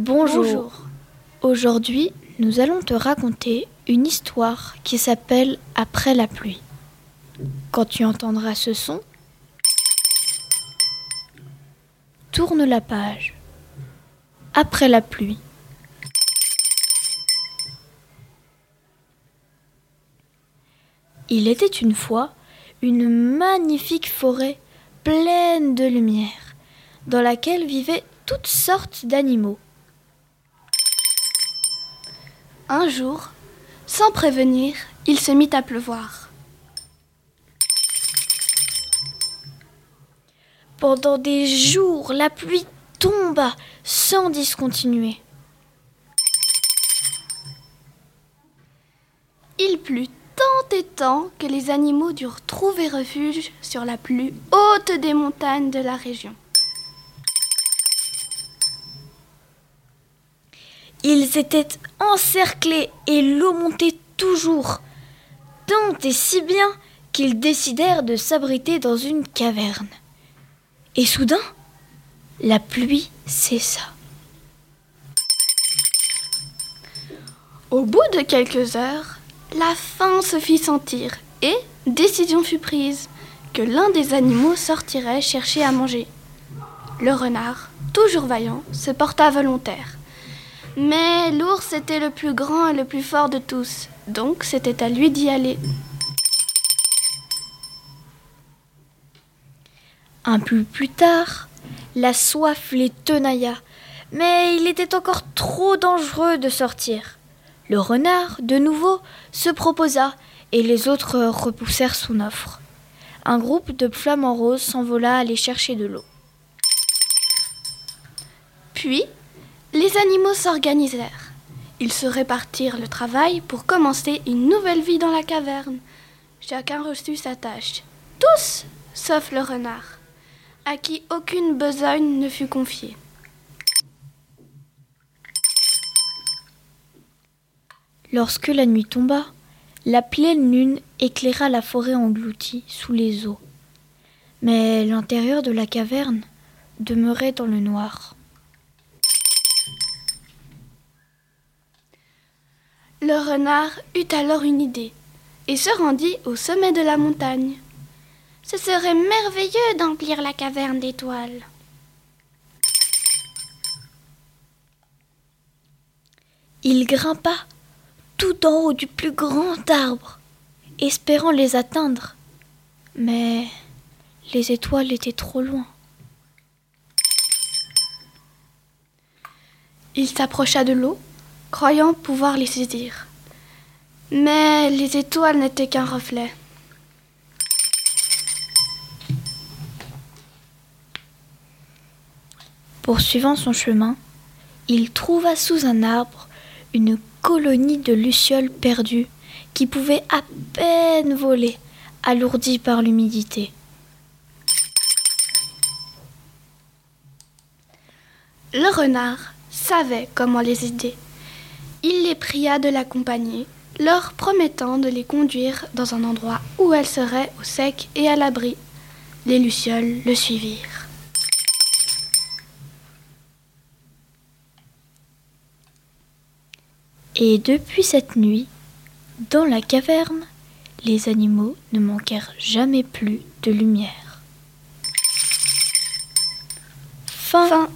Bonjour. Aujourd'hui, nous allons te raconter une histoire qui s'appelle Après la pluie. Quand tu entendras ce son, tourne la page. Après la pluie. Il était une fois une magnifique forêt pleine de lumière, dans laquelle vivaient toutes sortes d'animaux. Un jour, sans prévenir, il se mit à pleuvoir. Pendant des jours, la pluie tomba sans discontinuer. Il plut tant et tant que les animaux durent trouver refuge sur la plus haute des montagnes de la région. Ils étaient encerclés et l'eau montait toujours, tant et si bien qu'ils décidèrent de s'abriter dans une caverne. Et soudain, la pluie cessa. Au bout de quelques heures, la faim se fit sentir et décision fut prise que l'un des animaux sortirait chercher à manger. Le renard, toujours vaillant, se porta volontaire. Mais l'ours était le plus grand et le plus fort de tous, donc c'était à lui d'y aller. Un peu plus tard, la soif les tenailla, mais il était encore trop dangereux de sortir. Le renard, de nouveau, se proposa, et les autres repoussèrent son offre. Un groupe de flamants roses s'envola aller chercher de l'eau. Puis, les animaux s'organisèrent. Ils se répartirent le travail pour commencer une nouvelle vie dans la caverne. Chacun reçut sa tâche. Tous, sauf le renard, à qui aucune besogne ne fut confiée. Lorsque la nuit tomba, la pleine lune éclaira la forêt engloutie sous les eaux. Mais l'intérieur de la caverne demeurait dans le noir. Le renard eut alors une idée et se rendit au sommet de la montagne. Ce serait merveilleux d'emplir la caverne d'étoiles. Il grimpa tout en haut du plus grand arbre, espérant les atteindre. Mais les étoiles étaient trop loin. Il s'approcha de l'eau, croyant pouvoir les saisir. Mais les étoiles n'étaient qu'un reflet. Poursuivant son chemin, il trouva sous un arbre une colonie de lucioles perdues qui pouvaient à peine voler, alourdies par l'humidité. Le renard savait comment les aider. Il les pria de l'accompagner, leur promettant de les conduire dans un endroit où elles seraient au sec et à l'abri. Les lucioles le suivirent. Et depuis cette nuit, dans la caverne, les animaux ne manquèrent jamais plus de lumière. Fin.